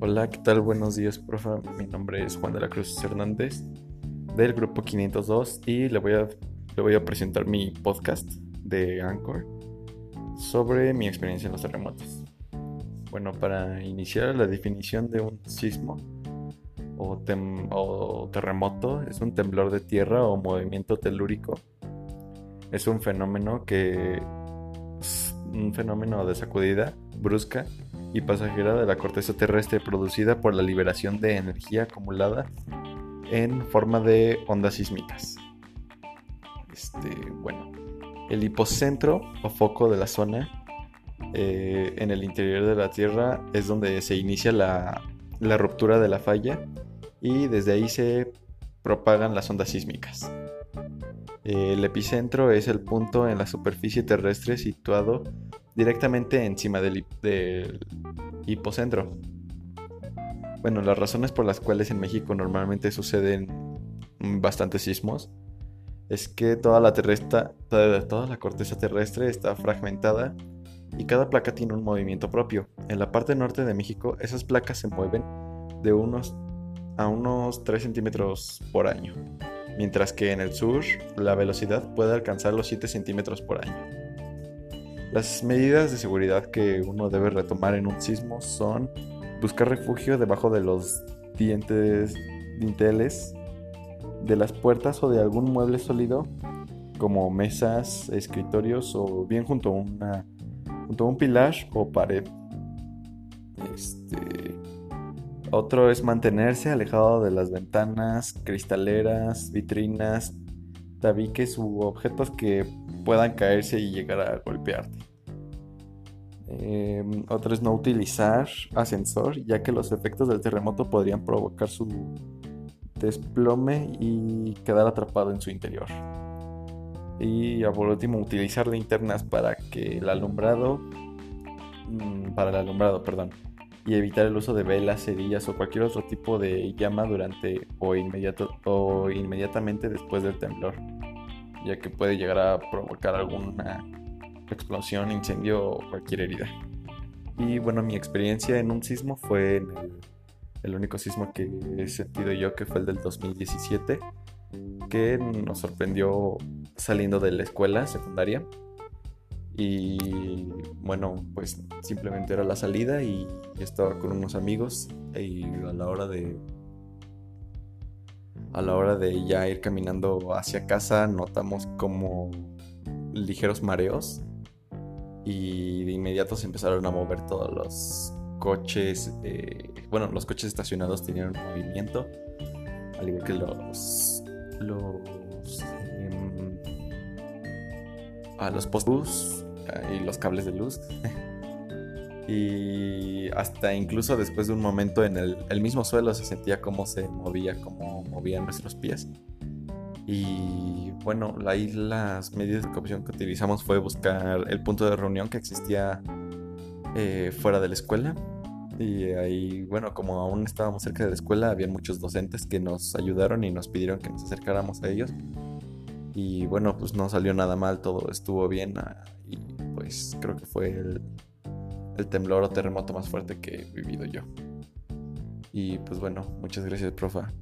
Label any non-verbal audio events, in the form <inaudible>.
Hola, ¿qué tal? Buenos días, profe. Mi nombre es Juan de la Cruz Hernández del grupo 502 y le voy a, le voy a presentar mi podcast de Anchor sobre mi experiencia en los terremotos. Bueno, para iniciar la definición de un sismo o, o terremoto es un temblor de tierra o movimiento telúrico. Es un fenómeno que un fenómeno de sacudida brusca y pasajera de la corteza terrestre producida por la liberación de energía acumulada en forma de ondas sísmicas. Este, bueno, el hipocentro o foco de la zona eh, en el interior de la Tierra es donde se inicia la, la ruptura de la falla y desde ahí se propagan las ondas sísmicas. El epicentro es el punto en la superficie terrestre situado directamente encima del, hipocentro. Bueno, las razones por las cuales en México normalmente suceden bastantes sismos es que toda la, toda la corteza terrestre está fragmentada y cada placa tiene un movimiento propio. En la parte norte de México esas placas se mueven de unos a unos 3 centímetros por año, mientras que en el sur la velocidad puede alcanzar los 7 centímetros por año. Las medidas de seguridad que uno debe retomar en un sismo son buscar refugio debajo de los dientes, dinteles de las puertas o de algún mueble sólido como mesas, escritorios o bien junto a, un pilar o pared. Este, otro es mantenerse alejado de las ventanas, cristaleras, vitrinas, tabiques u objetos que puedan caerse y llegar a golpearte. Em, otro es no utilizar ascensor, ya que los efectos del terremoto podrían provocar su desplome y quedar atrapado en su interior. Y por último, utilizar linternas para que el alumbrado, mm, para el alumbrado, perdón, y evitar el uso de velas, cerillas o cualquier otro tipo de llama durante o, inmediato, o inmediatamente después del temblor, ya que puede llegar a provocar alguna explosión, incendio o cualquier herida. Y bueno, mi experiencia en un sismo fue el, único sismo que he sentido yo, que fue el del 2017, que nos sorprendió saliendo de la escuela secundaria. Y bueno, pues simplemente era la salida y estaba con unos amigos y a la hora de a la hora de ya ir caminando hacia casa notamos como ligeros mareos y de inmediato se empezaron a mover todos los coches. Eh, bueno, los coches estacionados tenían movimiento, al igual que los los em, a los postes y los cables de luz. <laughs> y hasta incluso después de un momento en el, el, mismo suelo se sentía cómo se movía, cómo movían nuestros pies. Y bueno, ahí las medidas de precaución que utilizamos fue buscar el punto de reunión que existía eh, fuera de la escuela. Y ahí, bueno, como aún estábamos cerca de la escuela, había muchos docentes que nos ayudaron y nos pidieron que nos acercáramos a ellos. Y bueno, pues no salió nada mal, todo estuvo bien. Pues creo que fue el, el temblor o terremoto más fuerte que he vivido yo. Y pues bueno, muchas gracias, profa.